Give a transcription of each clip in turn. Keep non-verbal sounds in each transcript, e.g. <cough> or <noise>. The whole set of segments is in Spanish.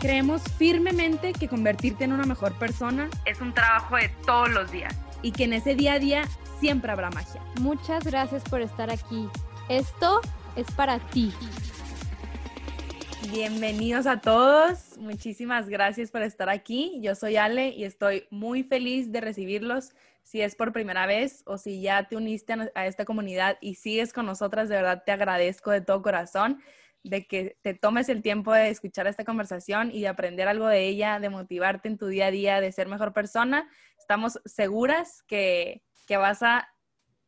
Creemos firmemente que convertirte en una mejor persona es un trabajo de todos los días y que en ese día a día siempre habrá magia. Muchas gracias por estar aquí. Esto es para ti. Bienvenidos a todos. Muchísimas gracias por estar aquí. Yo soy Ale y estoy muy feliz de recibirlos. Si es por primera vez o si ya te uniste a esta comunidad y sigues con nosotras, de verdad te agradezco de todo corazón de que te tomes el tiempo de escuchar esta conversación y de aprender algo de ella, de motivarte en tu día a día, de ser mejor persona. Estamos seguras que, vas a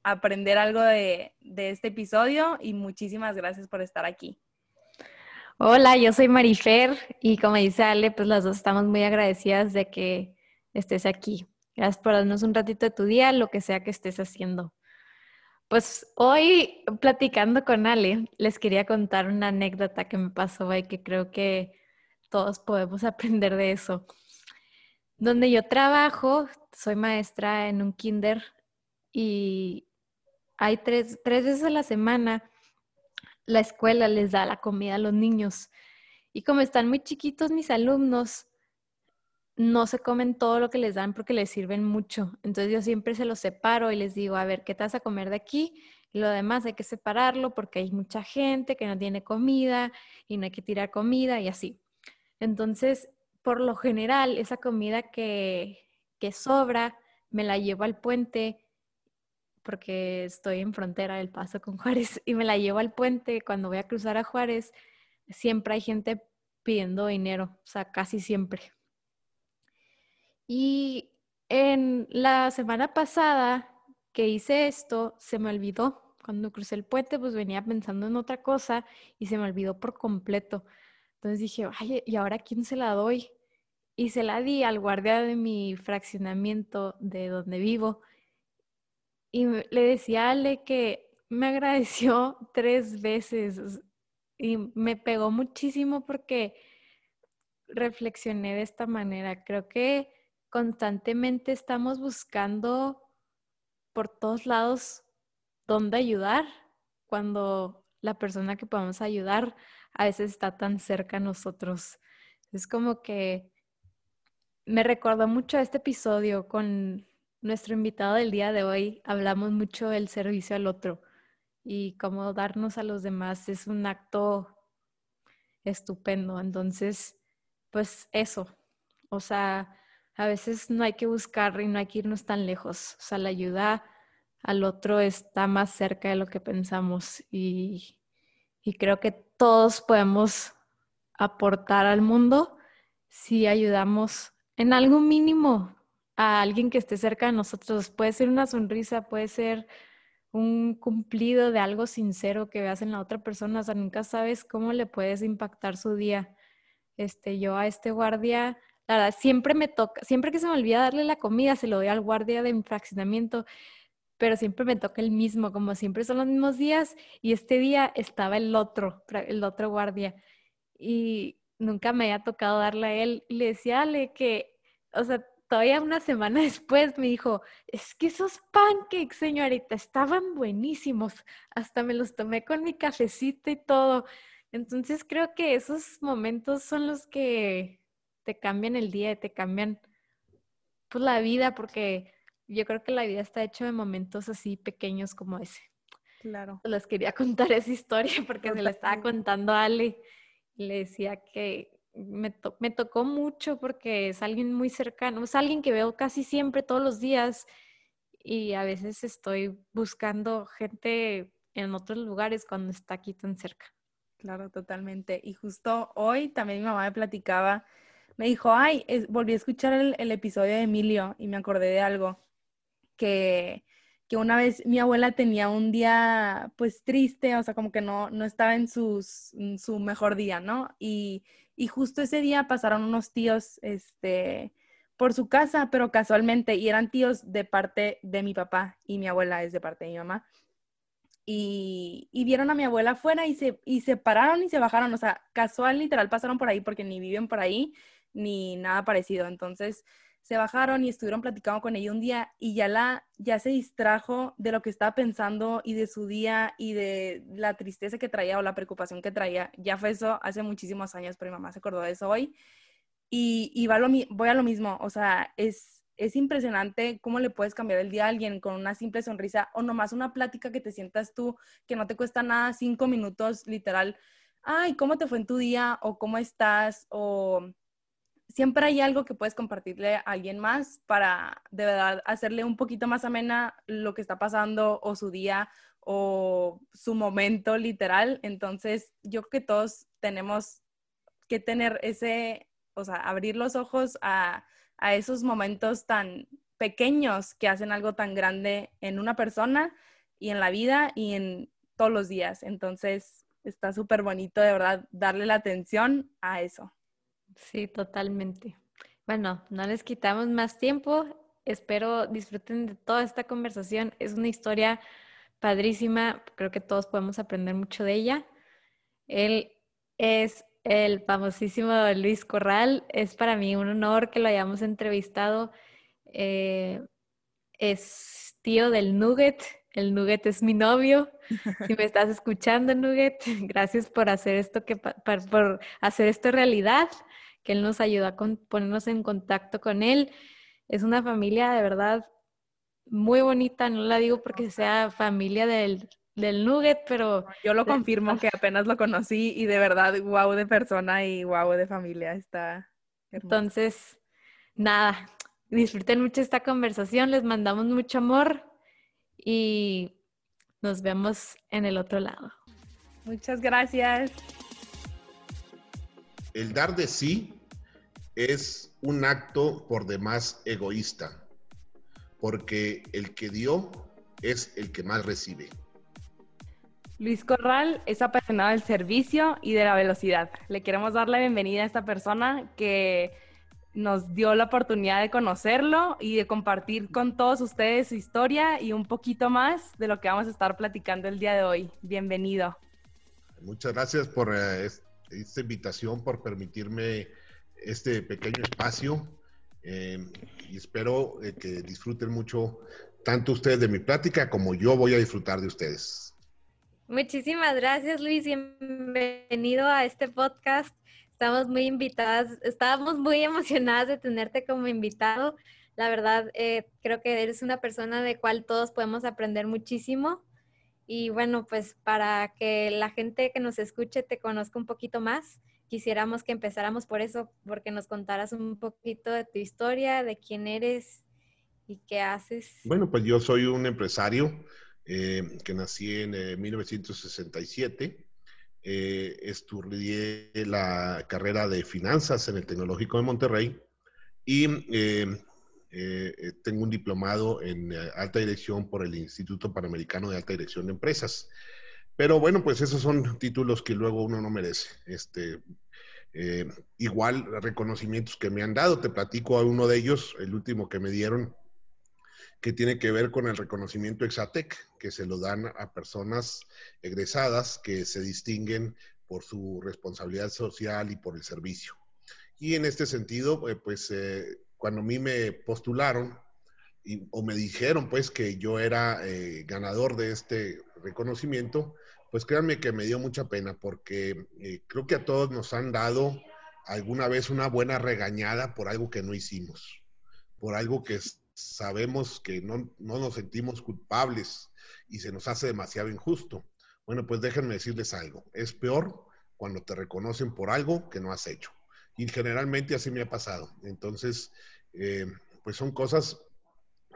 aprender algo de, de este episodio y muchísimas gracias por estar aquí. Hola, yo soy Marifer y como dice Ale, pues las dos estamos muy agradecidas de que estés aquí. Gracias por darnos un ratito de tu día, lo que sea que estés haciendo. Pues hoy platicando con Ale, les quería contar una anécdota que me pasó y que creo que todos podemos <laughs> aprender de eso. Donde yo trabajo, soy maestra en un kinder y hay tres, tres veces a la semana la escuela les da la comida a los niños. Y como están muy chiquitos mis alumnos, no se comen todo lo que les dan porque les sirven mucho. Entonces yo siempre se los separo y les digo, a ver, ¿qué te vas a comer de aquí? Lo demás hay que separarlo porque hay mucha gente que no tiene comida y no hay que tirar comida y así. Entonces, por lo general, esa comida que, que sobra, me la llevo al puente porque estoy en frontera del Paso con <laughs> Juárez y me la llevo al puente cuando voy a cruzar a Juárez. Siempre hay gente pidiendo dinero, o sea, casi siempre. Y en la semana pasada que hice esto, se me olvidó. Cuando crucé el puente, pues venía pensando en otra cosa y se me olvidó por completo. Entonces dije, ay, ¿y ahora quién se la doy? Y se la di al guardia de mi fraccionamiento de donde vivo. Y le decía a Ale que me agradeció <laughs> tres veces y me pegó muchísimo porque reflexioné de esta manera. Creo que constantemente estamos buscando por todos lados dónde ayudar cuando la persona que podemos ayudar a veces está tan cerca a nosotros. Es como que me recordó mucho este episodio con nuestro invitado del día de hoy. Hablamos mucho del servicio al otro y cómo darnos a los demás es un acto estupendo. Entonces, pues eso, o sea, a veces no hay que buscar y no hay que irnos tan lejos. O sea, la ayuda al otro está más cerca de lo que pensamos y, creo que todos podemos aportar al mundo si ayudamos en algo mínimo a alguien que esté cerca de nosotros. Puede ser una sonrisa, puede ser un cumplido de algo sincero que veas en la otra persona. O sea, nunca sabes cómo le puedes impactar su día. Este, yo a este guardia la verdad, siempre me toca, siempre que se me olvida darle la comida, se lo doy al guardia de fraccionamiento, pero siempre me toca el mismo, como siempre son los mismos días, y este día estaba el otro, el otro guardia, y nunca me había tocado darle a él, y le decía Ale que, o sea, todavía una semana <laughs> después me dijo, es que esos pancakes, señorita, estaban buenísimos, hasta me los tomé con mi cafecito y todo. Entonces creo que esos momentos son los que te cambian el día te cambian pues la vida, porque yo creo que la vida está hecha de momentos así pequeños como ese. Claro. Les quería <laughs> contar esa historia porque se la estaba contando a Ale y le decía que me, me tocó mucho porque es alguien muy cercano, es alguien que veo casi siempre todos los días y a veces estoy buscando gente en otros lugares cuando está aquí tan cerca. Claro, totalmente. Y justo hoy también mi mamá me platicaba me dijo, ay, volví a escuchar el, episodio de Emilio y me acordé de algo, que, que una vez mi abuela tenía un día pues triste, o sea, como que no, no estaba en, sus, su mejor día, ¿no? Y, y justo ese día pasaron unos tíos, este, por su casa, pero casualmente, y eran tíos de parte de mi papá y mi abuela es de parte de mi mamá. Y, y vieron a mi abuela afuera y se, y se pararon y se bajaron, o sea, casual, literal, pasaron por ahí porque ni viven por ahí ni nada parecido. Entonces, se bajaron y estuvieron platicando con ella un día y ya la ya se distrajo de lo que estaba pensando y de su día y de la tristeza que traía o la preocupación que traía. Ya fue eso hace muchísimos años, pero mi mamá se acordó de eso hoy. Y, y va lo, voy a lo mismo, o sea, es, es impresionante cómo le puedes cambiar el día a alguien con una simple sonrisa o nomás una plática que te sientas tú, que no te cuesta nada, cinco minutos, literal. Ay, ¿cómo te fue en tu día? O ¿cómo estás? O siempre hay algo que puedes compartirle a alguien más para de verdad hacerle un poquito más amena lo que está pasando o su día o su momento literal. Entonces, yo creo que todos tenemos que tener ese, o sea, abrir los ojos a, a esos momentos tan pequeños que hacen algo tan grande en una persona y en la vida y en todos los días. Entonces, está súper bonito de verdad darle la atención a eso. Sí, totalmente. Bueno, no les quitamos más tiempo. Espero disfruten de toda esta conversación. Es una historia padrísima. Creo que todos podemos aprender mucho de ella. Él es el famosísimo Luis Corral. Es para mí un honor que lo hayamos entrevistado. Eh, es tío del Nugget. El Nugget es mi novio. <laughs> Si me estás escuchando, Nugget, <laughs> gracias por hacer esto que por hacer esto realidad que Él nos ayuda a ponernos en contacto con Él. Es una familia de verdad muy bonita, no la digo porque sea familia del, del Nugget, pero... Yo lo confirmo que apenas lo conocí y de verdad, wow de persona y wow de familia, está... Entonces, nada, disfruten mucho esta conversación, les mandamos mucho amor y nos vemos en el otro lado. Muchas gracias. El dar de sí es un acto por demás egoísta, porque el que dio es el que más recibe. Luis Corral es apasionado del servicio y de la velocidad. Le queremos dar la bienvenida a esta persona que nos dio la oportunidad de conocerlo y de compartir con todos ustedes su historia y un poquito más de lo que vamos a estar platicando el día de hoy. Bienvenido. Muchas gracias por eh, esta invitación, por permitirme este pequeño espacio eh, y espero eh, que disfruten mucho tanto ustedes de mi plática como yo voy a disfrutar de ustedes. Muchísimas gracias Luis, bienvenido a este podcast. Estamos muy invitadas, estábamos muy <laughs> emocionadas de tenerte como invitado. La verdad, eh, creo que eres una persona de cual todos podemos aprender muchísimo. Y bueno, pues para que la gente que nos escuche te conozca un poquito más, quisiéramos que empezáramos por eso, porque nos contaras un poquito de tu historia, de quién eres y qué haces. Bueno, pues yo soy un empresario eh, que nací en 1967. Eh, estudié la carrera de finanzas en el Tecnológico de Monterrey y eh, eh, tengo un diplomado en alta dirección por el Instituto Panamericano de Alta Dirección de Empresas. Pero bueno, pues esos son títulos que luego uno no merece. Este, igual reconocimientos que me han dado, te platico a uno de ellos, el último que me dieron, que tiene que ver con el reconocimiento Exatec, que se lo dan a personas egresadas que se distinguen por su responsabilidad social y por el servicio. Y en este sentido, pues cuando a mí me postularon y, o me dijeron pues que yo era eh, ganador de este reconocimiento, pues créanme que me dio mucha pena porque eh, creo que a todos nos han dado alguna vez una buena regañada por algo que no hicimos, por algo que sabemos que no, no nos sentimos culpables y se nos hace demasiado injusto. Bueno, pues déjenme decirles algo, es peor cuando te reconocen por algo que no has hecho. Y generalmente así me ha pasado. Entonces, eh, pues son cosas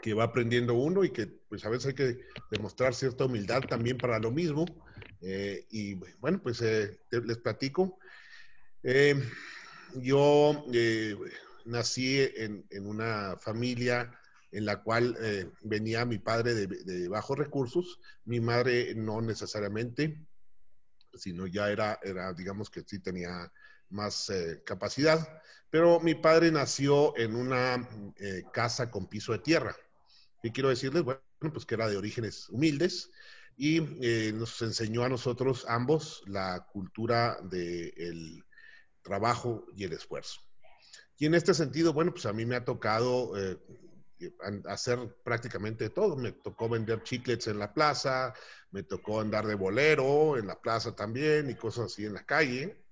que va aprendiendo uno y que pues a veces hay que demostrar cierta humildad también para lo mismo. Eh, y bueno, pues eh, les platico. yo nací en, en, una familia en la cual venía mi padre de, de, bajos recursos, mi madre no necesariamente, sino ya era, era digamos que sí tenía más eh, capacidad. Pero mi padre nació en una eh, casa con piso de tierra. Y quiero decirles, bueno, pues que era de orígenes humildes y eh, nos enseñó a nosotros ambos la cultura del trabajo y el esfuerzo. Y en este sentido, bueno, pues a mí me ha tocado eh, hacer prácticamente todo. Me tocó vender chiclets en la plaza, me tocó andar de bolero en la plaza también y cosas así en la calle.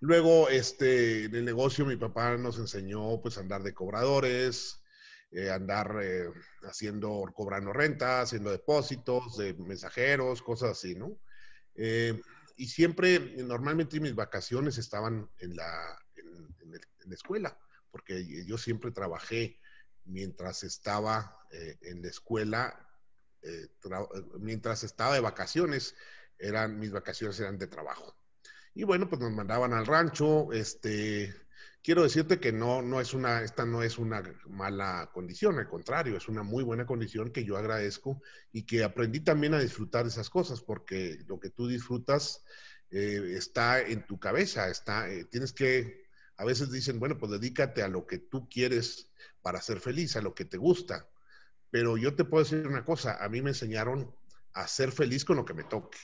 Luego, este, en el negocio mi papá nos enseñó pues andar de cobradores, eh, andar eh, haciendo, cobrando renta, haciendo depósitos de mensajeros, cosas así, ¿no? Eh, y siempre, normalmente mis vacaciones estaban en la, en, la escuela, porque yo siempre trabajé mientras estaba en la escuela, mientras estaba de vacaciones, eran, mis vacaciones eran de trabajo. Y bueno, pues nos mandaban al rancho, este, quiero decirte que no, no es una, esta no es una mala condición, al contrario, es una muy buena condición que yo agradezco y que aprendí también a disfrutar de esas cosas, porque lo que tú disfrutas eh, está en tu cabeza, está, eh, tienes que, a veces dicen, bueno, pues dedícate a lo que tú quieres para ser feliz, a lo que te gusta. Pero yo te puedo decir una cosa, a mí me enseñaron a ser feliz con lo que me toque,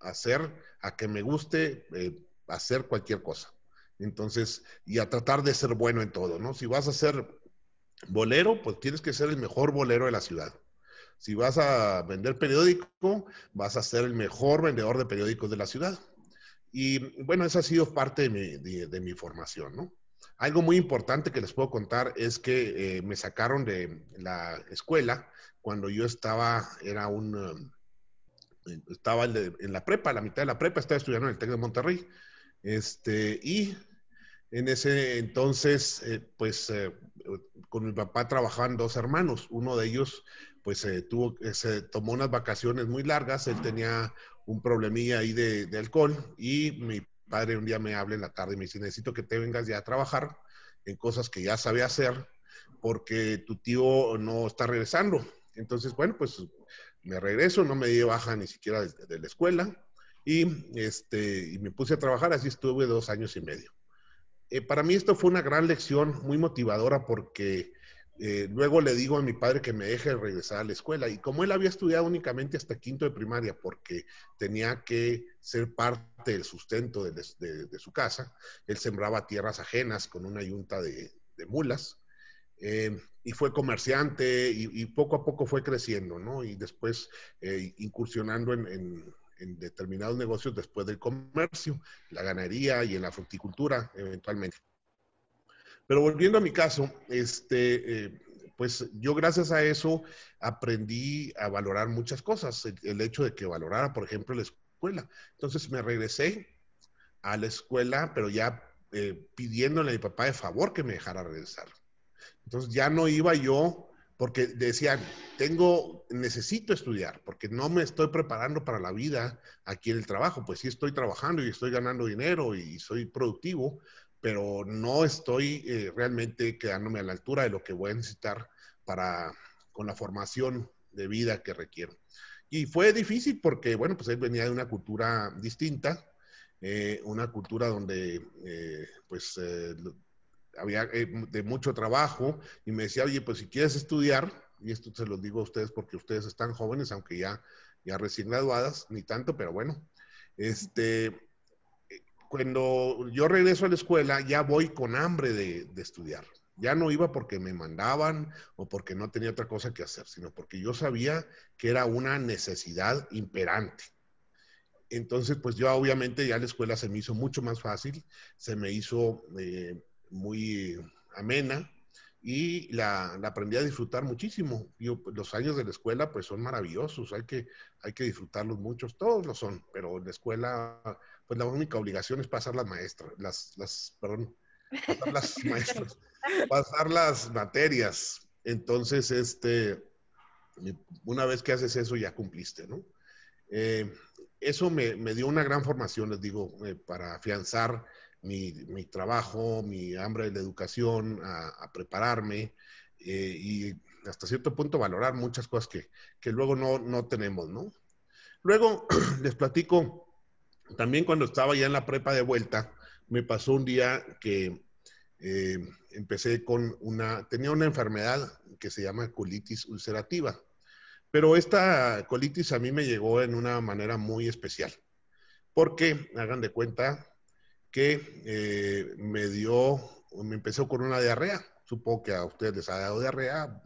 a hacer, a que me guste eh, hacer cualquier cosa. Entonces, y a tratar de ser bueno en todo, ¿no? Si vas a ser bolero, pues tienes que ser el mejor bolero de la ciudad. Si vas a vender periódico, vas a ser el mejor vendedor de periódicos de la ciudad. Y bueno, esa ha sido parte de mi, formación, ¿no? Algo muy importante que les puedo contar es que eh, me sacaron de la escuela cuando yo estaba, era un, eh, estaba en la prepa, la mitad de la prepa, estaba estudiando en el TEC de Monterrey. Este, y en ese entonces, eh, pues con mi papá trabajaban dos hermanos. Uno de ellos, pues eh, tuvo, se tomó unas vacaciones muy largas. Él tenía un problemilla ahí de, alcohol y mi padre un día me habla en la tarde y me dice, necesito que te vengas ya a trabajar en cosas que ya sabe hacer porque tu tío no está regresando. Entonces, bueno, pues me regreso, no me di baja ni siquiera de, la escuela y, este, me puse a trabajar, así estuve dos años y medio. Eh, para mí esto fue una gran lección, muy motivadora, porque eh, luego le digo a mi padre que me deje regresar a la escuela. Y como él había estudiado únicamente hasta quinto de primaria, porque tenía que ser parte del sustento de, su casa, él sembraba tierras ajenas con una yunta de, mulas. Eh, y fue comerciante y, poco a poco fue creciendo, ¿no? Y después incursionando en en determinados negocios después del comercio, la ganadería y en la fruticultura eventualmente. Pero volviendo a mi caso, este, eh, pues yo gracias a eso aprendí a valorar muchas cosas. El, hecho de que valorara, por ejemplo, la escuela. Entonces me regresé a la escuela, pero ya eh, pidiéndole a mi papá de favor que me dejara regresar. Entonces ya no iba yo porque decían, tengo, necesito estudiar, porque no me estoy preparando para la vida aquí en el trabajo. Pues sí estoy trabajando y estoy ganando dinero y soy productivo, pero no estoy eh, realmente quedándome a la altura de lo que voy a necesitar para, con la formación de vida que requiero. Y fue difícil porque, bueno, pues él venía de una cultura distinta, eh, una cultura donde, eh, pues, había de mucho trabajo y me decía, oye, pues si quieres estudiar, y esto se lo digo a ustedes porque ustedes están jóvenes, aunque ya, ya recién graduadas, ni tanto, pero bueno, este, cuando yo regreso a la escuela ya voy con hambre de, estudiar. Ya no iba porque me mandaban o porque no tenía otra cosa que hacer, sino porque yo sabía que era una necesidad imperante. Entonces, pues yo obviamente ya la escuela se me hizo mucho más fácil, se me hizo eh, muy amena y la, aprendí a disfrutar muchísimo. Yo, pues, los años de la escuela pues son maravillosos, hay que, hay que disfrutarlos muchos, todos lo son, pero en la escuela pues la única obligación es pasar las maestras, las, las, perdón, pasar las <laughs> <laughs> maestras, <laughs> pasar las materias. Entonces, este, una vez que haces eso ya cumpliste, ¿no? Eh, eso me, me, dio una gran formación, les digo, eh, para afianzar mi, mi trabajo, mi hambre de la educación, a, prepararme eh, y hasta cierto punto valorar muchas cosas que, que luego no, no, tenemos, ¿no? Luego <clears throat> les platico, también cuando estaba ya en la prepa de vuelta, me pasó un día que eh, empecé con una, tenía una enfermedad que se llama colitis ulcerativa, pero esta colitis a mí me llegó en una manera muy especial, porque hagan de cuenta que eh, me dio, me empezó con una diarrea, supongo que a ustedes les ha dado diarrea,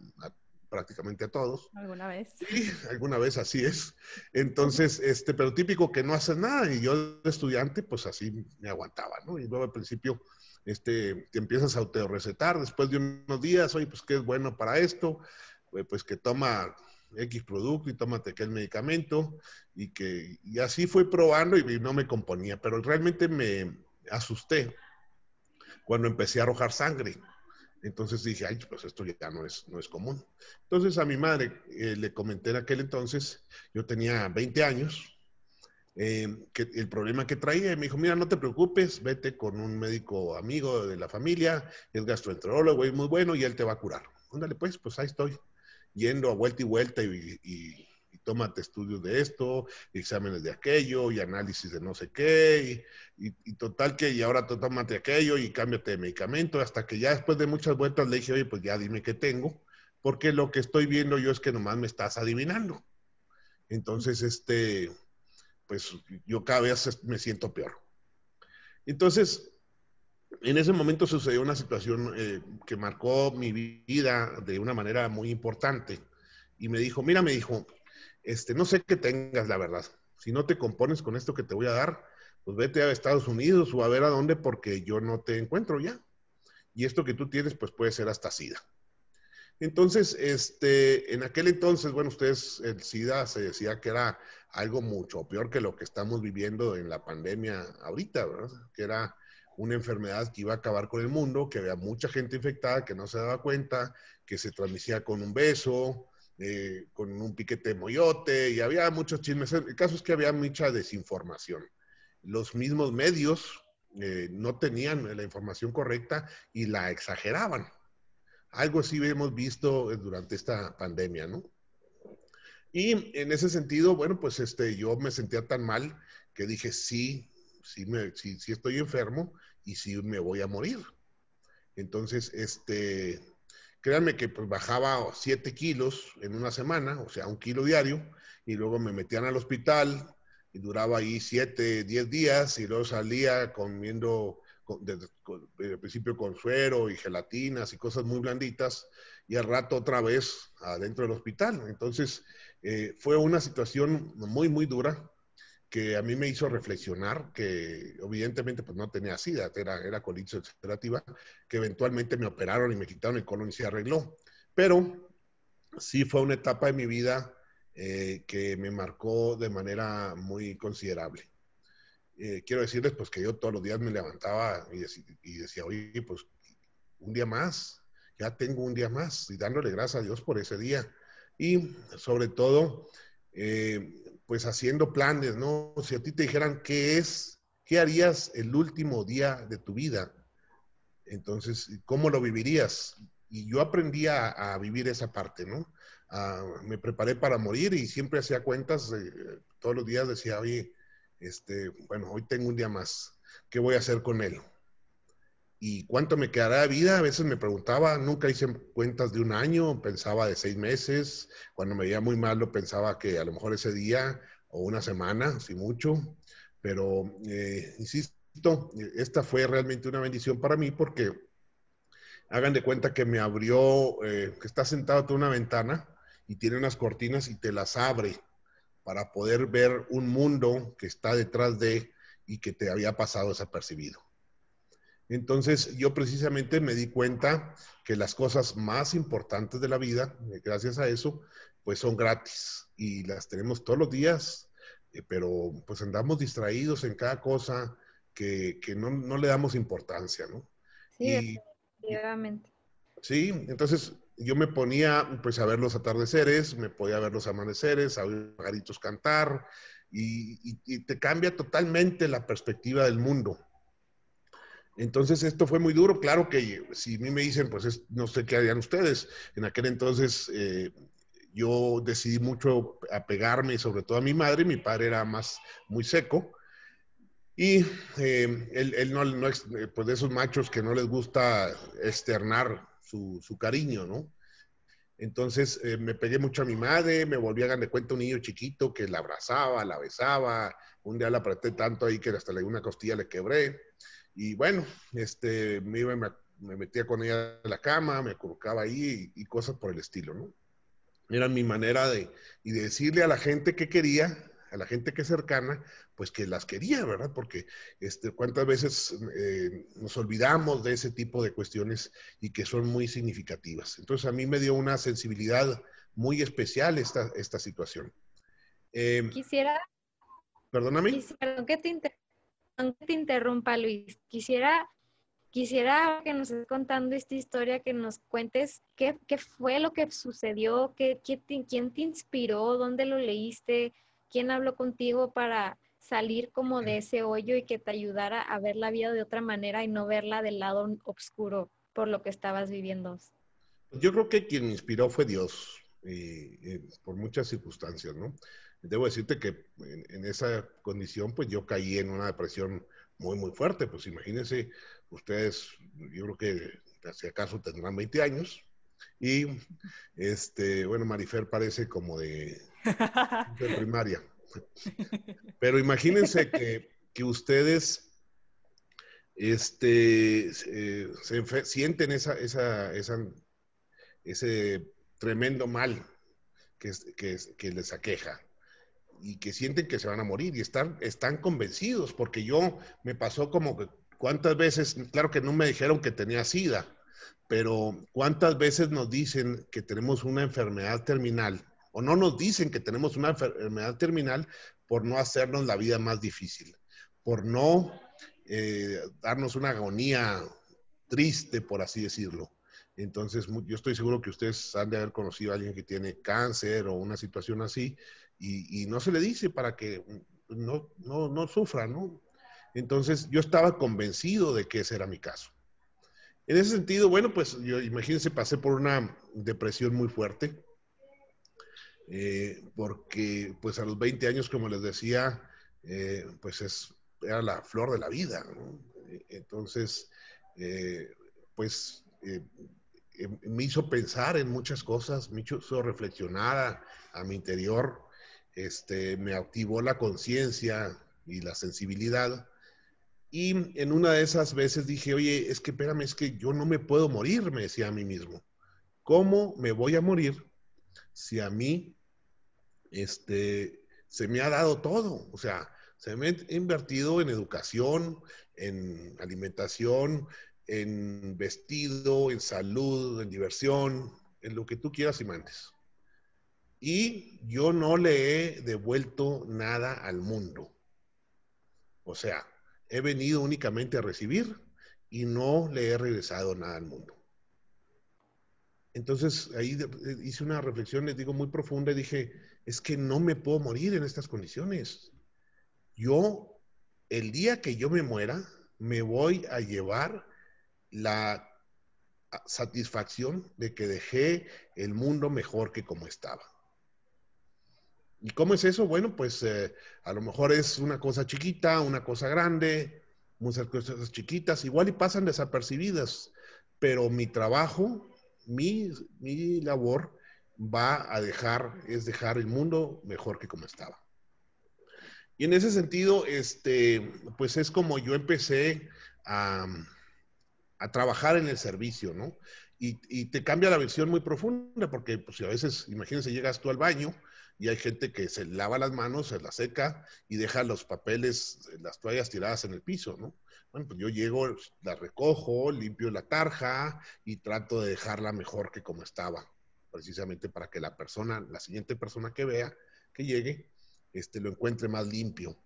prácticamente a todos. ¿Alguna vez? Sí, alguna vez así es. Entonces, este, pero típico que no haces nada y yo de estudiante, pues así me aguantaba, ¿no? Y luego al principio, este, te empiezas a autorrecetar después de unos días, oye, pues qué es bueno para esto, pues que toma X producto y tómate aquel medicamento y que, y así fui probando y no me componía, pero realmente me asusté cuando empecé a arrojar sangre. Entonces dije, ay, pues esto ya no es, no es común. Entonces a mi madre eh, le comenté en aquel entonces, yo tenía 20 años, eh, que el problema que traía, y me dijo, mira, no te preocupes, vete con un médico amigo de la familia, es gastroenterólogo, es muy bueno y él te va a curar. Ándale, pues, pues ahí estoy, yendo a vuelta y vuelta y tómate estudios de esto, exámenes de aquello y análisis de no sé qué, y, total que, y ahora tómate aquello y cámbiate de medicamento, hasta que ya después de muchas vueltas le dije, oye, pues ya dime qué tengo, porque lo que estoy viendo yo es que nomás me estás adivinando. Entonces, este, pues yo cada vez me siento peor. Entonces, en ese momento sucedió una situación eh, que marcó mi vida de una manera muy importante. Y me dijo, mira, me dijo, este, no sé qué tengas, la verdad. Si no te compones con esto que te voy a dar, pues vete a Estados Unidos o a ver a dónde porque yo no te encuentro ya. Y esto que tú tienes, pues puede ser hasta SIDA. Entonces, este, en aquel entonces, bueno, ustedes, el SIDA se decía que era algo mucho peor que lo que estamos viviendo en la pandemia ahorita, ¿verdad? Que era una enfermedad que iba a acabar con el mundo, que había mucha gente infectada que no se daba cuenta, que se transmitía con un beso, eh, con un piquete de moyote y había muchos chismes. El caso es que había mucha desinformación. Los mismos medios eh, no tenían la información correcta y la exageraban. Algo así hemos visto eh, durante esta pandemia, ¿no? Y en ese sentido, bueno, pues este, yo me sentía tan mal que dije, sí, sí, me, sí, sí estoy enfermo y sí me voy a morir. Entonces, este, créanme que pues bajaba 7 kilos en una semana, o sea, un kilo diario, y luego me metían al hospital y duraba ahí 7, 10 días y luego salía comiendo, desde, el principio con suero y gelatinas y cosas muy blanditas, y al rato otra vez adentro del hospital. Entonces, eh, fue una situación muy, muy dura que a mí me hizo reflexionar, que evidentemente pues no tenía SIDA, era, era colitis ulcerativa, que eventualmente me operaron y me quitaron el colon y se arregló. Pero sí fue una etapa de mi vida eh, que me marcó de manera muy considerable. Eh, quiero decirles pues que yo todos los días me levantaba y, decía, oye, pues un día más, ya tengo un día más, y dándole gracias a Dios por ese día. Y sobre todo, eh, pues haciendo planes, ¿no? Si a ti te dijeran qué es, qué harías el último día de tu vida, entonces, ¿cómo lo vivirías? Y yo aprendí a, vivir esa parte, ¿no? me preparé para morir y siempre hacía cuentas, todos los días decía, oye, este, bueno, hoy tengo un día más, ¿qué voy a hacer con él? ¿Y cuánto me quedará de vida? A veces me preguntaba, nunca hice cuentas de un año, pensaba de seis meses, cuando me veía muy malo pensaba que a lo mejor ese día o una semana, si mucho, pero eh, insisto, esta fue realmente una bendición para mí porque hagan de cuenta que me abrió, eh, que está sentado en una ventana y tiene unas cortinas y te las abre para poder ver un mundo que está detrás de y que te había pasado desapercibido. Entonces yo precisamente me di cuenta que las cosas más importantes de la vida, eh, gracias a eso, pues son gratis y las tenemos todos los días, eh, pero pues andamos distraídos en cada cosa que, no, le damos importancia, ¿no? Sí, definitivamente. Sí, entonces yo me ponía pues a ver los atardeceres, me podía ver los amaneceres, a oír pajaritos cantar y te cambia totalmente la perspectiva del mundo. Entonces esto fue muy duro. Claro que si a mí me dicen, pues no sé qué harían ustedes. En aquel entonces eh, yo decidí mucho apegarme sobre todo a mi madre. Mi padre era más muy seco. Y eh, él, no, no, pues de esos machos que no les gusta externar su, cariño, ¿no? Entonces eh, me pegué mucho a mi madre, me volví a de cuenta un niño chiquito que la abrazaba, la besaba. Un día la apreté tanto ahí que hasta una costilla le quebré. Y bueno, este, me, iba, me, metía con ella en la cama, me colocaba ahí y, cosas por el estilo, ¿no? Era mi manera de, y de decirle a la gente que quería, a la gente que es cercana, pues que las quería, ¿verdad? Porque este, cuántas veces eh, nos olvidamos de ese tipo de cuestiones y que son muy significativas. Entonces a mí me dio una sensibilidad muy especial esta, esta situación. Eh, quisiera... Perdóname. Quisiera que te, te interrumpa, Luis. Quisiera quisiera que nos estés contando esta historia, que nos cuentes qué, qué fue lo que sucedió, qué, quién te inspiró, dónde lo leíste, quién habló contigo para salir como de ese hoyo y que te ayudara a ver la vida de otra manera y no verla del lado oscuro por lo que estabas viviendo. Yo creo que quien me inspiró fue Dios, por muchas circunstancias, ¿no? Debo decirte que en, esa condición, pues yo caí en una depresión muy, muy fuerte. Pues imagínense, ustedes, yo creo que si acaso tendrán 20 años. Y, este, bueno, Marifer parece como de, <laughs> de primaria. Pero imagínense que, que ustedes este, eh, se sienten esa, esa, esa, ese tremendo mal que, que, que, les aqueja y que sienten que se van a morir y están, están convencidos, porque yo me pasó como que cuántas veces, claro que no me dijeron que tenía sida, pero cuántas veces nos dicen que tenemos una enfermedad terminal o no nos dicen que tenemos una enfermedad terminal por no hacernos la vida más difícil, por no eh, darnos una agonía triste, por así decirlo. Entonces, yo estoy seguro que ustedes han de haber conocido a alguien que tiene cáncer o una situación así y, no se le dice para que no, no, no sufra, ¿no? Entonces, yo estaba convencido de que ese era mi caso. En ese sentido, bueno, pues yo imagínense, pasé por una depresión muy fuerte. Eh, porque pues a los 20 años, como les decía, eh, pues es, era la flor de la vida. Entonces, eh, pues me hizo pensar en muchas cosas, me hizo reflexionar a, mi interior, este, me activó la conciencia y la sensibilidad. Y en una de esas veces dije, oye, es que espérame, es que yo no me puedo morir, me decía a mí mismo. ¿Cómo me voy a morir si a mí este, se me ha dado todo. O sea, se me ha invertido en educación, en alimentación, en vestido, en salud, en diversión, en lo que tú quieras y mandes. Y yo no le he devuelto nada al mundo. O sea, he venido únicamente a recibir y no le he regresado nada al mundo. Entonces ahí hice una reflexión, les digo, muy profunda y dije, es que no me puedo morir en estas condiciones. Yo, el día que yo me muera, me voy a llevar la satisfacción de que dejé el mundo mejor que como estaba. ¿Y cómo es eso? Bueno, pues eh, a lo mejor es una cosa chiquita, una cosa grande, muchas cosas chiquitas, igual y pasan desapercibidas, pero mi trabajo mi, mi labor va a dejar, es dejar el mundo mejor que como estaba. Y en ese sentido, este, pues es como yo empecé a, a trabajar en el servicio, ¿no? Y, y, te cambia la visión muy profunda, porque pues, a veces, imagínense, llegas tú al baño y hay gente que se lava las manos, se las seca y deja los papeles, las toallas tiradas en el piso, ¿no? Bueno, pues yo llego, la recojo, limpio la tarja y trato de dejarla mejor que como estaba, precisamente para que la persona, la siguiente persona que vea, que llegue, este, lo encuentre más limpio.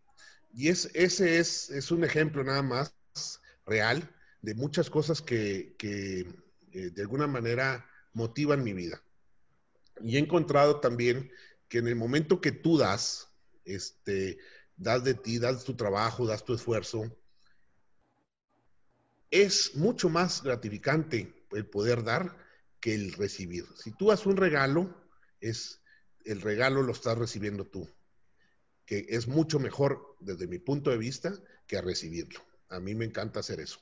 Y es, ese es, es un ejemplo nada más real de muchas cosas que, que eh, de alguna manera motivan mi vida. Y he encontrado también que en el momento que tú das, este, das de ti, das tu trabajo, das tu esfuerzo, es mucho más gratificante el poder dar que el recibir. Si tú haces un regalo, es el regalo lo estás recibiendo tú. que es mucho mejor desde mi punto de vista que recibirlo. A mí me encanta hacer eso.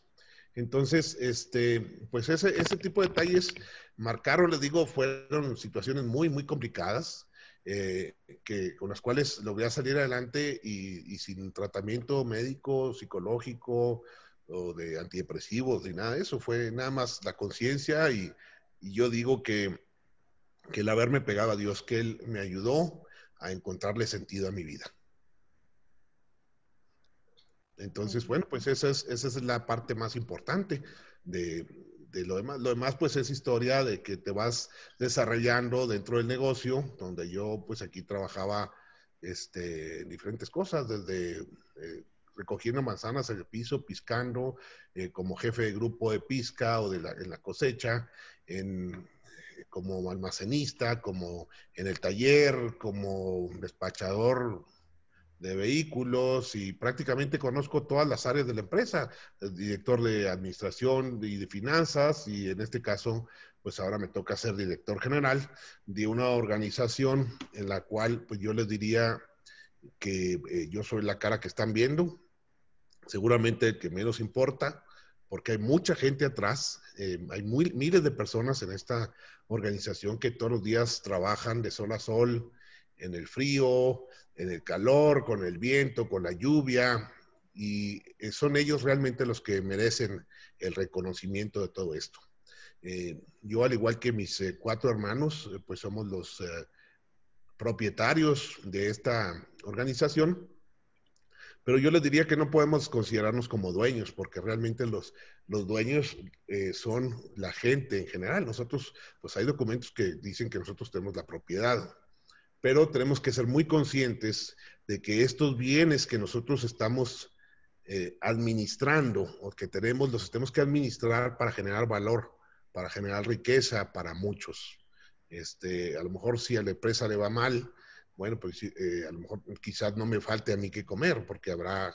Entonces, este, pues ese, ese tipo de detalles marcaron, les digo, fueron situaciones muy, muy complicadas, eh, que, con las cuales logré salir adelante y, y, sin tratamiento médico, psicológico o de antidepresivos ni nada de eso. Fue nada más la conciencia y, y, yo digo que, que el haberme pegado a Dios, que Él me ayudó a encontrarle sentido a mi vida. Entonces, bueno, pues esa es, esa es la parte más importante de, de, lo demás. Lo demás, pues es historia de que te vas desarrollando dentro del negocio, donde yo, pues aquí trabajaba este, diferentes cosas, desde eh, recogiendo manzanas en el piso, piscando, eh, como jefe de grupo de pisca o de la, en la cosecha, en, como almacenista, como en el taller, como despachador de vehículos y prácticamente conozco todas las áreas de la empresa, el director de administración y de finanzas y en este caso, pues ahora me toca ser director general de una organización en la cual pues yo les diría que eh, yo soy la cara que están viendo, seguramente el que menos importa, porque hay mucha gente atrás, eh, hay miles de personas en esta organización que todos los días trabajan de sol a sol, en el frío, en el calor, con el viento, con la lluvia, y eh, son ellos realmente los que merecen el reconocimiento de todo esto. Eh, yo, al igual que mis eh, cuatro hermanos, pues somos los propietarios de esta organización, pero yo les diría que no podemos considerarnos como dueños, porque realmente los, los dueños son la gente en general. Nosotros, pues hay documentos que dicen que nosotros tenemos la propiedad, pero tenemos que ser muy conscientes de que estos bienes que nosotros estamos eh, administrando o que tenemos, los tenemos que administrar para generar valor, para generar riqueza para muchos. Este, a lo mejor si a la empresa le va mal, bueno, pues eh, a lo mejor quizás no me falte a mí que comer, porque habrá,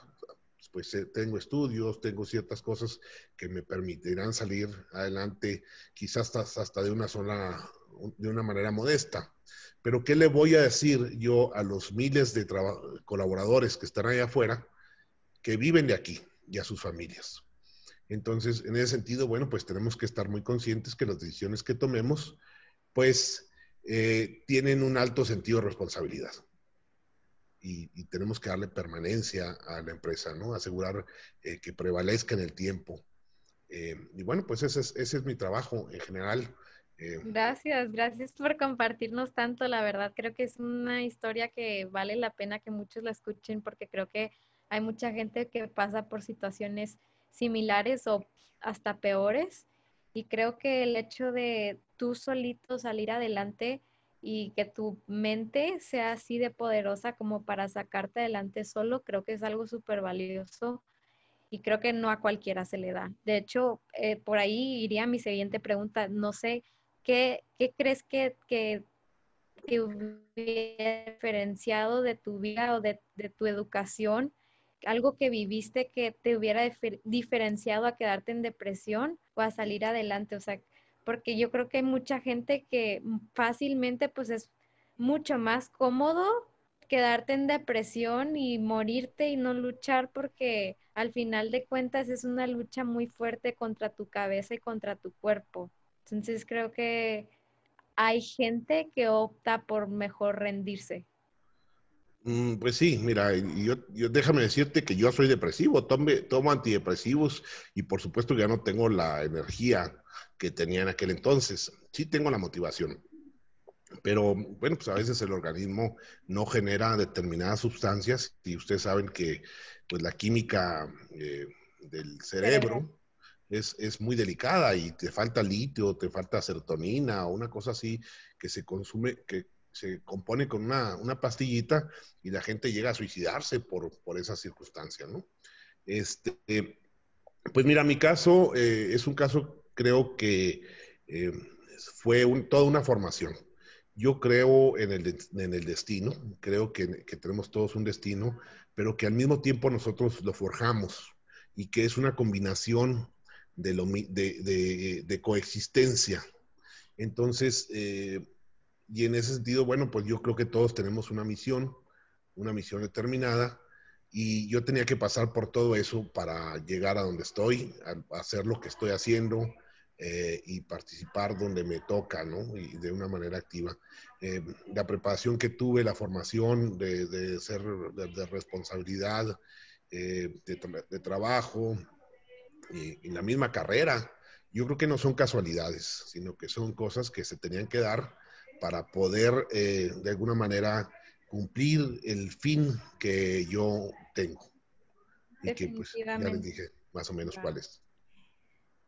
pues eh, tengo estudios, tengo ciertas cosas que me permitirán salir adelante, quizás hasta, hasta de una sola, de una manera modesta. Pero ¿qué le voy a decir yo a los miles de colaboradores que están allá afuera que viven de aquí y a sus familias? Entonces, en ese sentido, bueno, pues tenemos que estar muy conscientes que las decisiones que tomemos, pues, eh, tienen un alto sentido de responsabilidad. Y, tenemos que darle permanencia a la empresa, ¿no? Asegurar eh, que prevalezca en el tiempo. Eh, y bueno, pues ese es, ese es mi trabajo en general. Eh, gracias, gracias por compartirnos tanto. La verdad creo que es una historia que vale la pena que muchos la escuchen porque creo que hay mucha gente que pasa por situaciones similares o hasta peores. Y creo que el hecho de tú solito salir adelante y que tu mente sea así de poderosa como para sacarte adelante solo, creo que es algo súper valioso y creo que no a cualquiera se le da. De hecho, eh, por ahí iría mi siguiente pregunta. No sé ¿qué, crees que, que, te hubiera diferenciado de tu vida o de, tu educación? algo que viviste que te hubiera diferenciado a quedarte en depresión o a salir adelante, o sea, porque yo creo que hay mucha gente que fácilmente pues es mucho más cómodo quedarte en depresión y morirte y no luchar porque al final de cuentas es una lucha muy fuerte contra tu cabeza y contra tu cuerpo. Entonces creo que hay gente que opta por mejor rendirse. Mm, pues sí, mira, yo, déjame decirte que yo soy depresivo, tomo antidepresivos y por supuesto ya no tengo la energía que tenía en aquel entonces. Sí tengo la motivación, pero bueno, pues a veces el organismo no genera determinadas sustancias y ustedes saben que pues la química eh, del cerebro es, muy delicada y te falta litio, te falta serotonina o una cosa así que se consume, que se compone con una, pastillita y la gente llega a suicidarse por, por esa circunstancia, ¿no? Este, pues mira, mi caso eh, es un caso, creo que eh, fue toda una formación. Yo creo en el, en el destino, creo que, que, tenemos todos un destino, pero que al mismo tiempo nosotros lo forjamos y que es una combinación de, de, coexistencia. Entonces, eh, y en ese sentido, bueno, pues yo creo que todos tenemos una misión, una misión determinada y yo tenía que pasar por todo eso para llegar a donde estoy, a, hacer lo que estoy haciendo eh, y participar donde me toca, ¿no? Y de una manera activa. Eh, la preparación que tuve, la formación de, ser de, responsabilidad, de, trabajo y, la misma carrera, yo creo que no son casualidades, sino que son cosas que se tenían que dar para poder de alguna manera cumplir el fin que yo tengo. Y que pues ya les dije más o menos cuál es.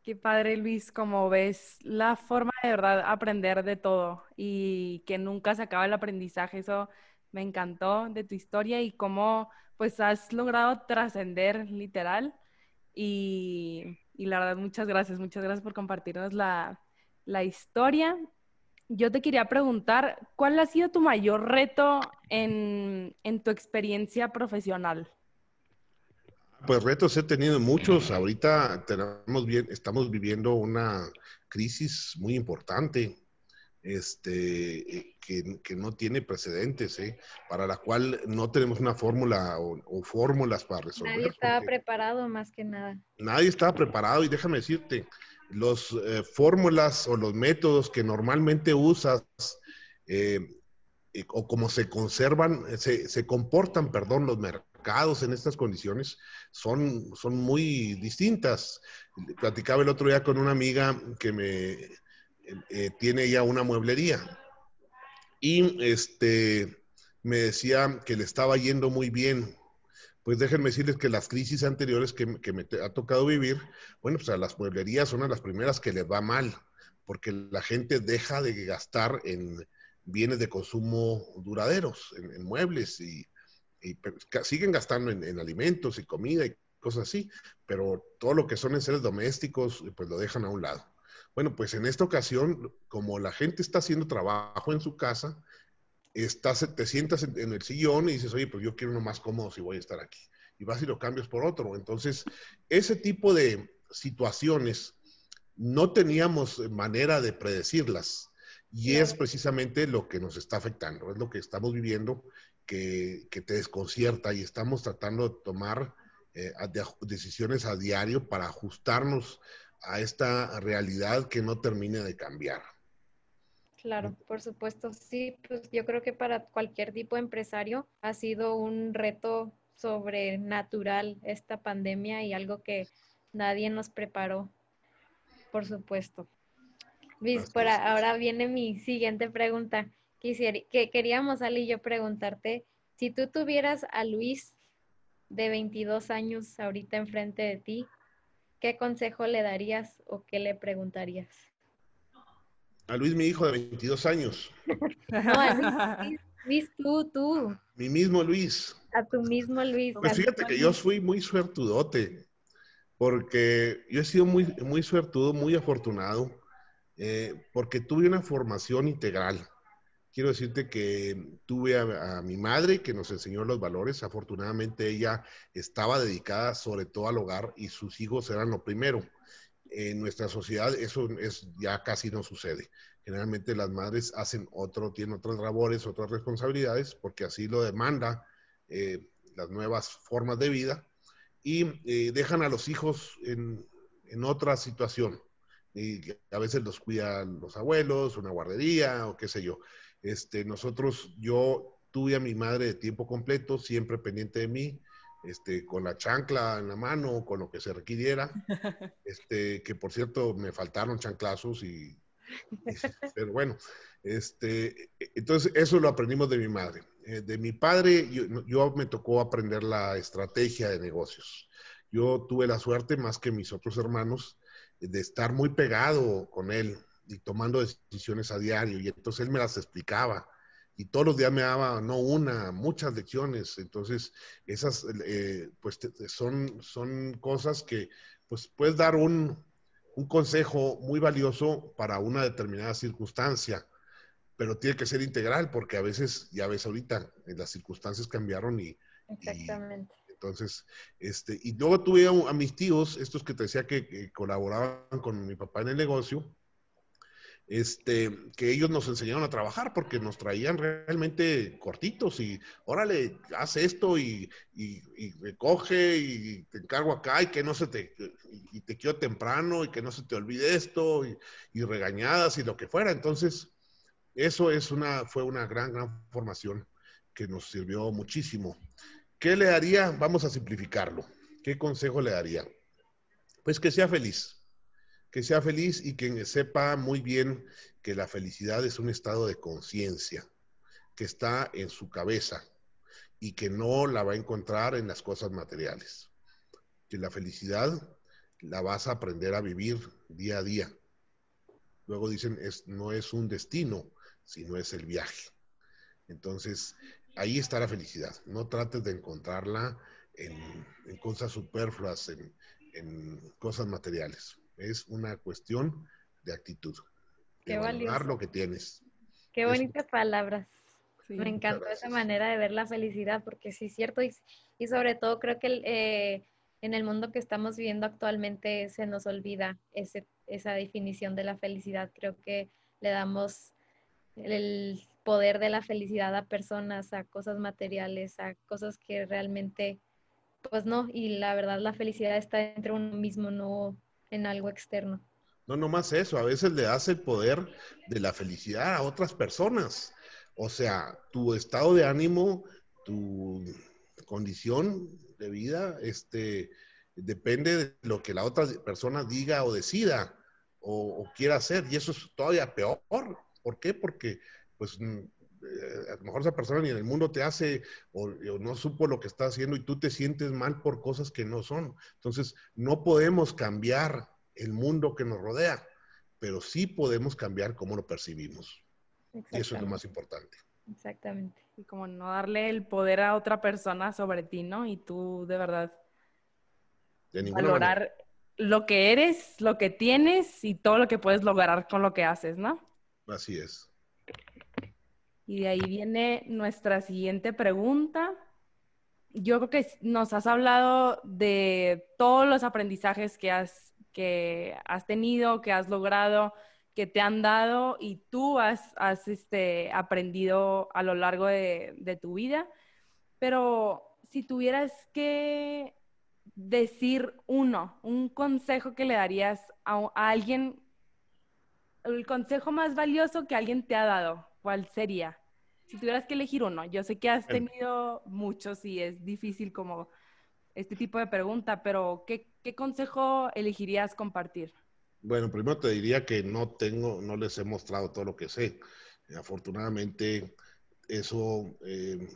Qué padre, Luis, como ves la forma de verdad aprender de todo y que nunca se acaba el aprendizaje. Eso me encantó de tu historia y cómo pues has logrado trascender literal. Y, la verdad, muchas gracias, muchas gracias por compartirnos la, la historia yo te quería preguntar, ¿cuál ha sido tu mayor reto en, tu experiencia profesional? Pues retos he tenido muchos. Ahorita tenemos bien, estamos viviendo una crisis muy importante, este, que, no tiene precedentes, ¿eh? para la cual no tenemos una fórmula o, fórmulas para resolver. Nadie estaba preparado más que nada. Nadie estaba preparado y déjame decirte, los eh, fórmulas o los métodos que normalmente usas eh, o como se conservan, se, se, comportan, perdón, los mercados en estas condiciones son, son muy distintas. Platicaba el otro día con una amiga que me eh, tiene ya una mueblería y este, me decía que le estaba yendo muy bien pues déjenme decirles que las crisis anteriores que, me ha tocado vivir, bueno, pues a las mueblerías son las primeras que les va mal, porque la gente deja de gastar en bienes de consumo duraderos, en, muebles, y, siguen gastando en, alimentos y comida y cosas así, pero todo lo que son en seres domésticos, pues lo dejan a un lado. Bueno, pues en esta ocasión, como la gente está haciendo trabajo en su casa, estás, te sientas en, el sillón y dices, oye, pues yo quiero uno más cómodo si voy a estar aquí. Y vas y lo cambias por otro. Entonces, ese tipo de situaciones no teníamos manera de predecirlas. Y es precisamente lo que nos está afectando, es lo que estamos viviendo que, te desconcierta y estamos tratando de tomar eh, decisiones a diario para ajustarnos a esta realidad que no termine de cambiar. Claro, por supuesto. Sí, pues yo creo que para cualquier tipo de empresario ha sido un reto sobrenatural esta pandemia y algo que nadie nos preparó, por supuesto. Luis, por ahora viene mi siguiente pregunta. Quisiera, que queríamos, Ali y yo, preguntarte, si tú tuvieras a Luis de 22 años ahorita enfrente de ti, ¿qué consejo le darías o qué le preguntarías? A Luis, mi hijo de 22 años. No, Luis, tú, tú. Mi mismo Luis. A tu mismo Luis. Pues fíjate que yo fui muy suertudote, porque yo he sido muy, muy suertudo, muy afortunado, eh, porque tuve una formación integral. Quiero decirte que tuve a, mi madre que nos enseñó los valores. Afortunadamente ella estaba dedicada sobre todo al hogar y sus hijos eran lo primero en nuestra sociedad eso es, ya casi no sucede. Generalmente las madres hacen otro, tienen otras labores, otras responsabilidades, porque así lo demanda eh, las nuevas formas de vida y eh, dejan a los hijos en, en, otra situación. Y a veces los cuidan los abuelos, una guardería o qué sé yo. Este, nosotros, yo tuve a mi madre de tiempo completo, siempre pendiente de mí, este, con la chancla en la mano, con lo que se requiriera. <laughs> Este, que por cierto, me faltaron chanclazos y, <laughs> pero bueno, este, entonces eso lo aprendimos de mi madre. Eh, de mi padre, yo, me tocó aprender la estrategia de negocios. Yo tuve la suerte, más que mis otros hermanos, de estar muy pegado con él y tomando decisiones a diario. Y entonces él me las explicaba y todos los días me daba, no una, muchas lecciones. Entonces, esas, eh, pues, son, son cosas que, pues, puedes dar un, un, consejo muy valioso para una determinada circunstancia, pero tiene que ser integral, porque a veces, ya ves ahorita, eh, las circunstancias cambiaron y... Exactamente. entonces, este, y luego tuve a, mis tíos, estos que te decía que, que colaboraban con mi papá en el negocio, este, que ellos nos enseñaron a trabajar porque nos traían realmente cortitos y órale, haz esto y, y, recoge y te encargo acá y que no se te, y, te quiero temprano y que no se te olvide esto y, regañadas y lo que fuera. Entonces, eso es una, fue una gran, gran formación que nos sirvió muchísimo. ¿Qué le daría? Vamos a simplificarlo. ¿Qué consejo le daría? Pues que sea feliz que sea feliz y que sepa muy bien que la felicidad es un estado de conciencia que está en su cabeza y que no la va a encontrar en las cosas materiales. Que la felicidad la vas a aprender a vivir día a día. Luego dicen, es, no es un destino, sino es el viaje. Entonces, ahí está la felicidad. No trates de encontrarla en, cosas superfluas, en cosas materiales. Es una cuestión de actitud. Qué valioso. lo que tienes. Qué bonitas palabras. Me encantó esa manera de ver la felicidad, porque sí es cierto, y, y sobre todo creo que eh, en el mundo que estamos viviendo actualmente se nos olvida ese, esa definición de la felicidad. Creo que le damos el poder de la felicidad a personas, a cosas materiales, a cosas que realmente, pues no, y la verdad la felicidad está dentro de uno mismo, no, en algo externo. No, no más eso, a veces le das el poder de la felicidad a otras personas. O sea, tu estado de ánimo, tu condición de vida, este, depende de lo que la otra persona diga o decida o, quiera hacer. Y eso es todavía peor. ¿Por qué? Porque, pues, eh, a lo mejor esa persona ni en el mundo te hace o, o, no supo lo que está haciendo y tú te sientes mal por cosas que no son. Entonces, no podemos cambiar el mundo que nos rodea, pero sí podemos cambiar cómo lo percibimos. Y eso es lo más importante. Exactamente. Y como no darle el poder a otra persona sobre ti, ¿no? Y tú de verdad valorar lo que eres, lo que tienes y todo lo que puedes lograr con lo que haces, ¿no? Así es. Y de ahí viene nuestra siguiente pregunta. Yo creo que nos has hablado de todos los aprendizajes que has que has tenido, que has logrado, que te han dado y tú has, has este, aprendido a lo largo de, tu vida. Pero si tuvieras que decir uno, un consejo que le darías a, alguien, el consejo más valioso que alguien te ha dado, ¿cuál sería? Si tuvieras que elegir uno, yo sé que has tenido muchos y es difícil como este tipo de pregunta, pero ¿qué, ¿qué consejo elegirías compartir? Bueno, primero te diría que no tengo, no les he mostrado todo lo que sé. Afortunadamente, eso eh,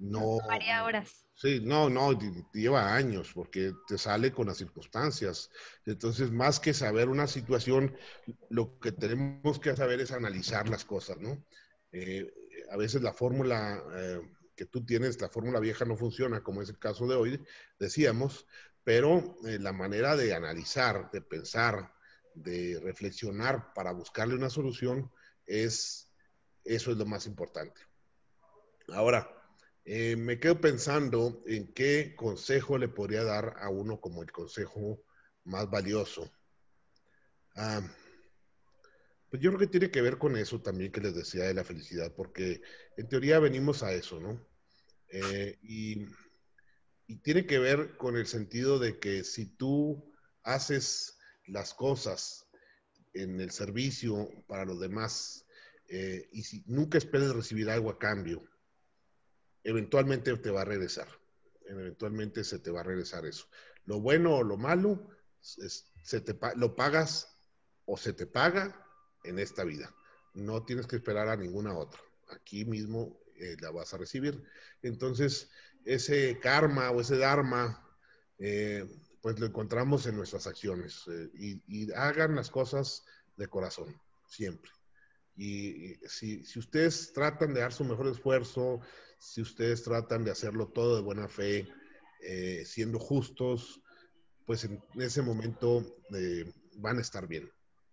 no. Varía horas. Sí, no, no, lleva años porque te sale con las circunstancias. Entonces, más que saber una situación, lo que tenemos que saber es analizar las cosas, ¿no? Eh, a veces la fórmula eh, que tú tienes, la fórmula vieja no funciona, como es el caso de hoy, decíamos, pero eh, la manera de analizar, de pensar, de reflexionar para buscarle una solución es, eso es lo más importante. Ahora, eh, me quedo pensando en qué consejo le podría dar a uno como el consejo más valioso. Ah, pues yo creo que tiene que ver con eso también que les decía de la felicidad, porque en teoría venimos a eso, ¿no? Eh, y y tiene que ver con el sentido de que si tú haces las cosas en el servicio para los demás eh, y si nunca esperes recibir algo a cambio, eventualmente te va a regresar. Eventualmente se te va a regresar eso. Lo bueno o lo malo, se te, lo pagas o se te paga en esta vida. No tienes que esperar a ninguna otra. Aquí mismo eh, la vas a recibir. Entonces, ese karma o ese dharma, eh, pues lo encontramos en nuestras acciones. Eh, y, hagan las cosas de corazón, siempre. Y, si, ustedes tratan de dar su mejor esfuerzo, si ustedes tratan de hacerlo todo de buena fe, eh, siendo justos, pues en ese momento van a estar bien,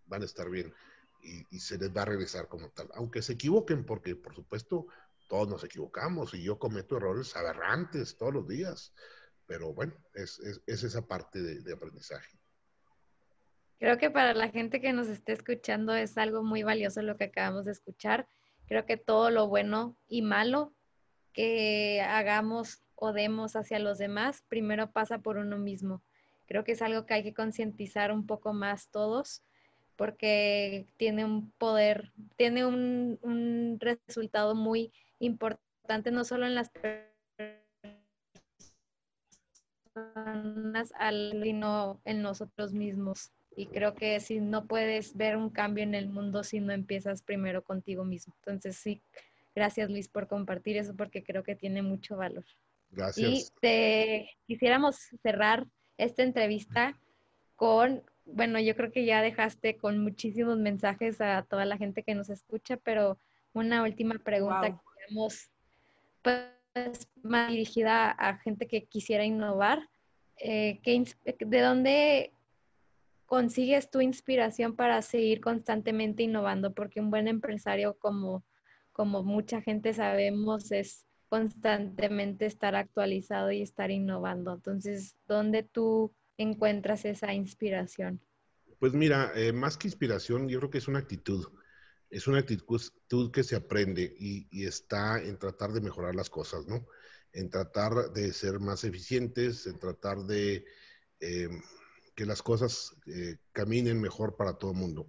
van a estar bien. y, se les va a regresar como tal. Aunque se equivoquen, porque por supuesto todos nos equivocamos y yo cometo errores aberrantes todos los días, pero bueno, es, esa parte de, aprendizaje. Creo que para la gente que nos esté escuchando es algo muy valioso lo que acabamos de escuchar. Creo que todo lo bueno y malo que hagamos o demos hacia los demás, primero pasa por uno mismo. Creo que es algo que hay que concientizar un poco más todos porque tiene un poder, tiene un, un resultado muy importante no solo en las personas, sino en nosotros mismos. Y creo que si no puedes ver un cambio en el mundo si no empiezas primero contigo mismo. Entonces sí, gracias Luis por compartir eso porque creo que tiene mucho valor. Gracias. Y te quisiéramos cerrar esta entrevista con, bueno, yo creo que ya dejaste con muchísimos mensajes a toda la gente que nos escucha, pero una última pregunta que queremos, pues, más dirigida a gente que quisiera innovar. Eh, ¿De dónde consigues tu inspiración para seguir constantemente innovando? Porque un buen empresario, como, como mucha gente sabemos, es constantemente estar actualizado y estar innovando. Entonces, ¿dónde tú encuentras esa inspiración? Pues mira, eh, más que inspiración, yo creo que es una actitud. Es una actitud que se aprende y, está en tratar de mejorar las cosas, ¿no? En tratar de ser más eficientes, en tratar de eh, que las cosas eh, caminen mejor para todo el mundo.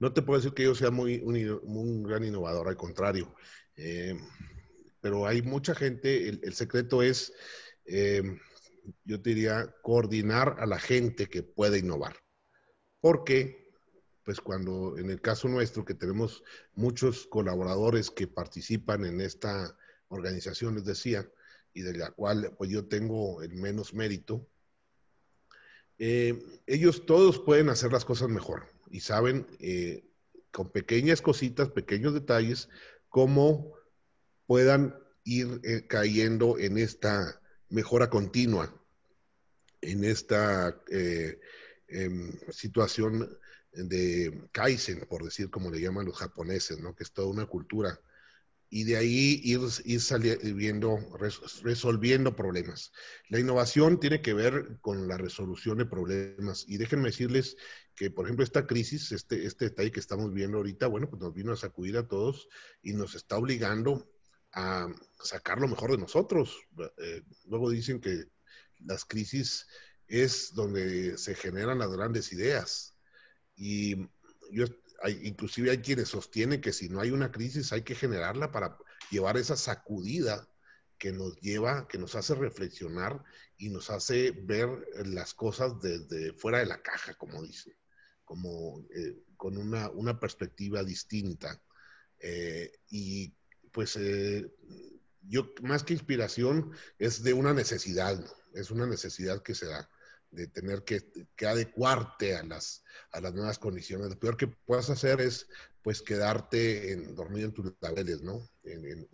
No te puedo decir que yo sea muy un, gran innovador, al contrario pero hay mucha gente, el, secreto es, eh, yo diría, coordinar a la gente que puede innovar. Porque, pues cuando en el caso nuestro, que tenemos muchos colaboradores que participan en esta organización, les decía, y de la cual pues yo tengo el menos mérito, eh, ellos todos pueden hacer las cosas mejor y saben eh, con pequeñas cositas, pequeños detalles, cómo puedan ir eh, cayendo en esta mejora continua, en esta em, situación de Kaizen, por decir como le llaman los japoneses, ¿no? que es toda una cultura. Y de ahí ir, ir saliendo, resolviendo problemas. La innovación tiene que ver con la resolución de problemas. Y déjenme decirles que, por ejemplo, esta crisis, este, este detalle que estamos viendo ahorita, bueno, pues nos vino a sacudir a todos y nos está obligando a sacar lo mejor de nosotros. Eh, luego dicen que las crisis es donde se generan las grandes ideas. Y yo, inclusive hay quienes sostienen que si no hay una crisis hay que generarla para llevar esa sacudida que nos lleva, que nos hace reflexionar y nos hace ver las cosas desde fuera de la caja, como dicen, como eh, con una, una, perspectiva distinta. Eh, y pues eh, yo más que inspiración es de una necesidad, es una necesidad que se da de tener que, adecuarte a las, a las nuevas condiciones. Lo peor que puedas hacer es pues quedarte en, dormido en tus laureles, ¿no? En,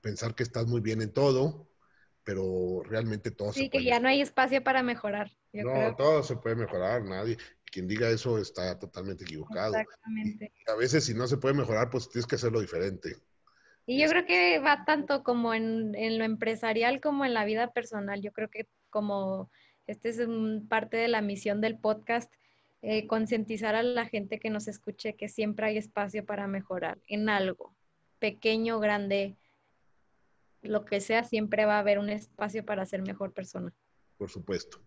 pensar que estás muy bien en todo, pero realmente todo sí, que ya no hay espacio para mejorar. no, todo se puede mejorar, nadie. Quien diga eso está totalmente equivocado. Exactamente. a veces si no se puede mejorar, pues tienes que hacerlo diferente. Y yo creo que va tanto como en, lo empresarial como en la vida personal. Yo creo que como este es parte de la misión del podcast, eh, concientizar a la gente que nos escuche que siempre hay espacio para mejorar en algo, pequeño, grande, lo que sea, siempre va a haber un espacio para ser mejor persona. Por supuesto.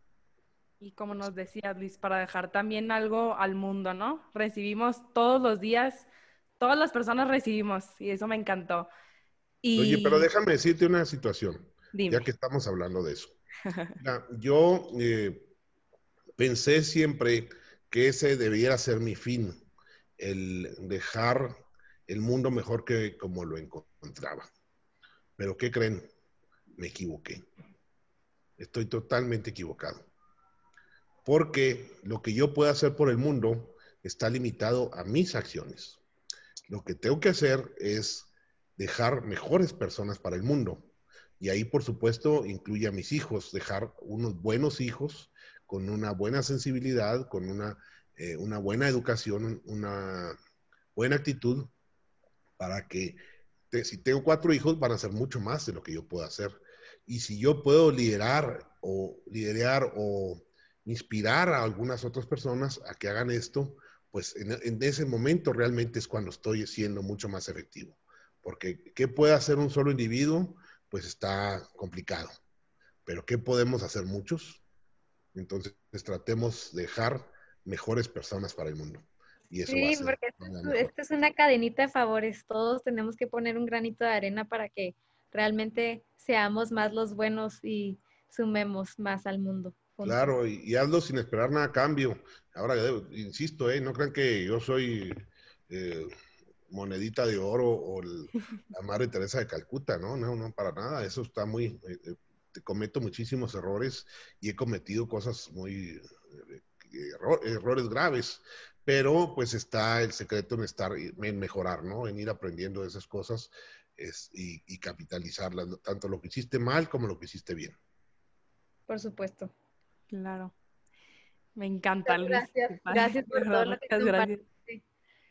Y como nos decía Luis, para dejar también algo al mundo, ¿no? Recibimos todos los días todas las personas recibimos y eso me encantó. Oye, pero déjame decirte una situación, ya que estamos hablando de eso. <laughs> yo eh, pensé siempre que ese debiera ser mi fin, el dejar el mundo mejor que como lo encontraba. Pero ¿qué creen? Me equivoqué. Estoy totalmente equivocado. Porque lo que yo puedo hacer por el mundo está limitado a mis acciones. Lo que tengo que hacer es dejar mejores personas para el mundo. Y ahí, por supuesto, incluye a mis hijos, dejar unos buenos hijos con una buena sensibilidad, con una, eh, una buena educación, una buena actitud, para que si tengo cuatro hijos van a ser mucho más de lo que yo puedo hacer. Y si yo puedo liderar o liderar o inspirar a algunas otras personas a que hagan esto, pues en, en ese momento realmente es cuando estoy siendo mucho más efectivo. Porque ¿qué puede hacer un solo individuo? Pues está complicado. Pero ¿qué podemos hacer muchos? Entonces tratemos de dejar mejores personas para el mundo. Y eso sí, porque esto es, una cadenita de favores. Todos tenemos que poner un granito de arena para que realmente seamos más los buenos y sumemos más al mundo. Claro, y, hazlo sin esperar nada a cambio. Ahora, insisto, ¿eh? no crean que yo soy eh, monedita de oro o la Madre Teresa de Calcuta, ¿no? No, no, para nada. Eso está muy... Eh, eh, te cometo muchísimos errores y he cometido cosas muy... errores graves, pero pues está el secreto en estar, en mejorar, ¿no? En ir aprendiendo de esas cosas es, y, y capitalizarlas, tanto lo que hiciste mal como lo que hiciste bien. Por supuesto. Claro. Me encanta. Gracias, gracias por todo lo que gracias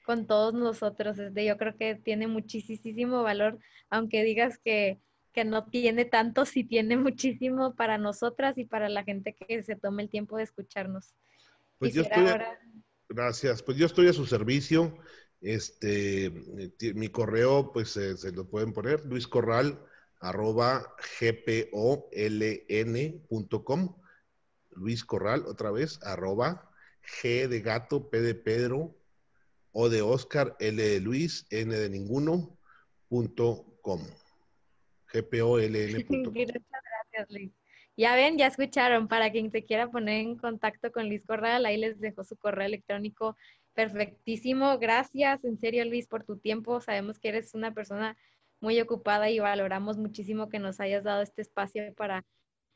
con todos nosotros. Este, yo creo que tiene muchísimo valor, aunque digas que, que no tiene tanto, sí tiene muchísimo para nosotras y para la gente que se tome el tiempo de escucharnos. Pues yo estoy, Gracias. Pues yo estoy a su servicio. Este, mi correo, pues eh, se lo pueden poner, luiscorral arroba gpoln.com. Luis Corral, otra vez, arroba g de gato, p de Pedro, o de Oscar, L de Luis, N de ninguno, punto com. GPOLN.com. <laughs> Gracias, Luis. Ya ven, ya escucharon, para quien se quiera poner en contacto con Luis Corral, ahí les dejo su correo electrónico perfectísimo. Gracias, en serio, Luis, por tu tiempo. Sabemos que eres una persona muy ocupada y valoramos muchísimo que nos hayas dado este espacio para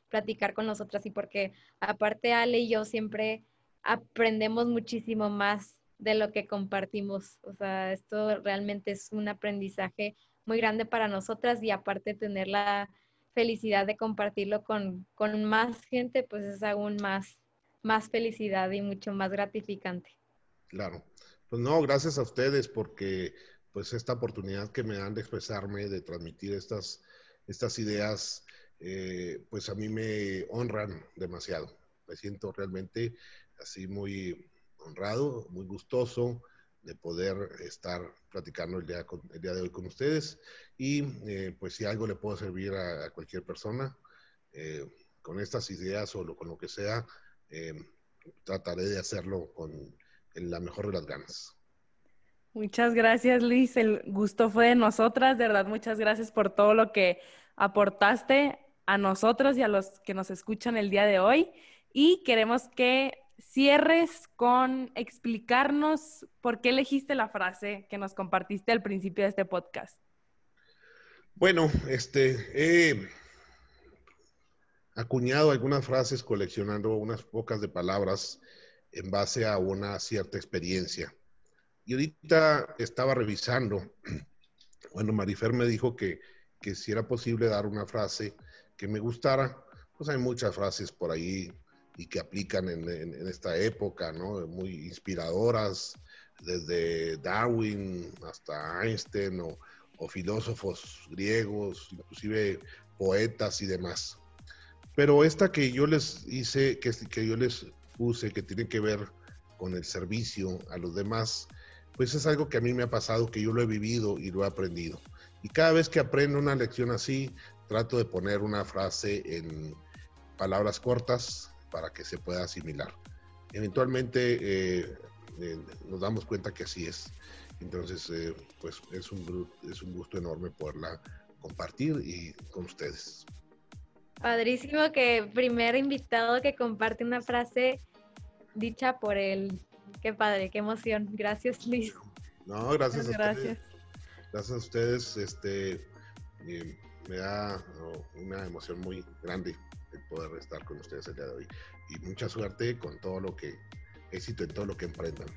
platicar con nosotras y porque aparte Ale y yo siempre aprendemos muchísimo más de lo que compartimos. O sea, esto realmente es un aprendizaje muy grande para nosotras y aparte tener la felicidad de compartirlo con, con más gente, pues es aún más, más felicidad y mucho más gratificante. Claro. Pues no, gracias a ustedes porque pues esta oportunidad que me dan de expresarme, de transmitir estas, estas ideas, eh, pues a mí me honran demasiado. Me siento realmente así muy honrado, muy gustoso de poder estar platicando el día, el día de hoy con ustedes. Y eh, pues si algo le puedo servir a, cualquier persona eh, con estas ideas o con lo que sea, eh, trataré de hacerlo con la mejor de las ganas. Muchas gracias, Luis. El gusto fue de nosotras. De verdad, muchas gracias por todo lo que aportaste a nosotros y a los que nos escuchan el día de hoy. Y queremos que cierres con explicarnos por qué elegiste la frase que nos compartiste al principio de este podcast. Bueno, este, he acuñado algunas frases coleccionando unas pocas de palabras en base a una cierta experiencia. Y ahorita estaba revisando, <clears throat> bueno, Marifer me dijo que, que si era posible dar una frase que me gustara, pues hay muchas frases por ahí y que aplican en, esta época, ¿no? Muy inspiradoras, desde Darwin hasta Einstein o, filósofos griegos, inclusive poetas y demás. Pero esta que yo les hice, que, que yo les puse, que tiene que ver con el servicio a los demás, pues es algo que a mí me ha pasado, que yo lo he vivido y lo he aprendido. Y cada vez que aprendo una lección así, trato de poner una frase en palabras cortas, para que se pueda asimilar. Eventualmente eh, eh, nos damos cuenta que así es. Entonces, eh, pues es un, es un gusto enorme poderla compartir y con ustedes. Padrísimo que primer invitado que comparte una frase dicha por él. Qué padre, qué emoción. Gracias, Luis. No, gracias a ustedes. Gracias a ustedes. Este, me da una emoción muy grande poder estar con ustedes el día de hoy. Y mucha suerte con todo lo que, éxito en todo lo que emprendan.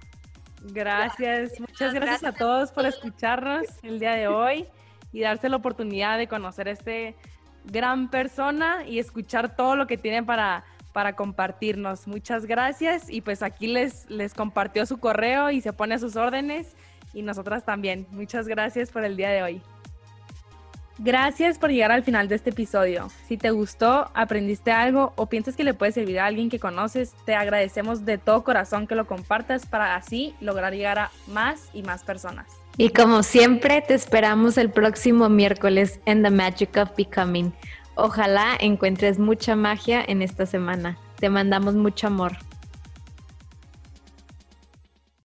Gracias, muchas gracias, a todos por escucharnos el día de hoy y darse la oportunidad de conocer a este gran persona y escuchar todo lo que tienen para, para compartirnos. Muchas gracias y pues aquí les, les compartió su correo y se pone a sus órdenes y nosotras también. Muchas gracias por el día de hoy. Gracias por llegar al final de este episodio. Si te gustó, aprendiste algo o piensas que le puede servir a alguien que conoces, te agradecemos de todo corazón que lo compartas para así lograr llegar a más y más personas. Y como siempre, te esperamos el próximo miércoles en The Magic of Becoming. Ojalá encuentres mucha magia en esta semana. Te mandamos mucho amor.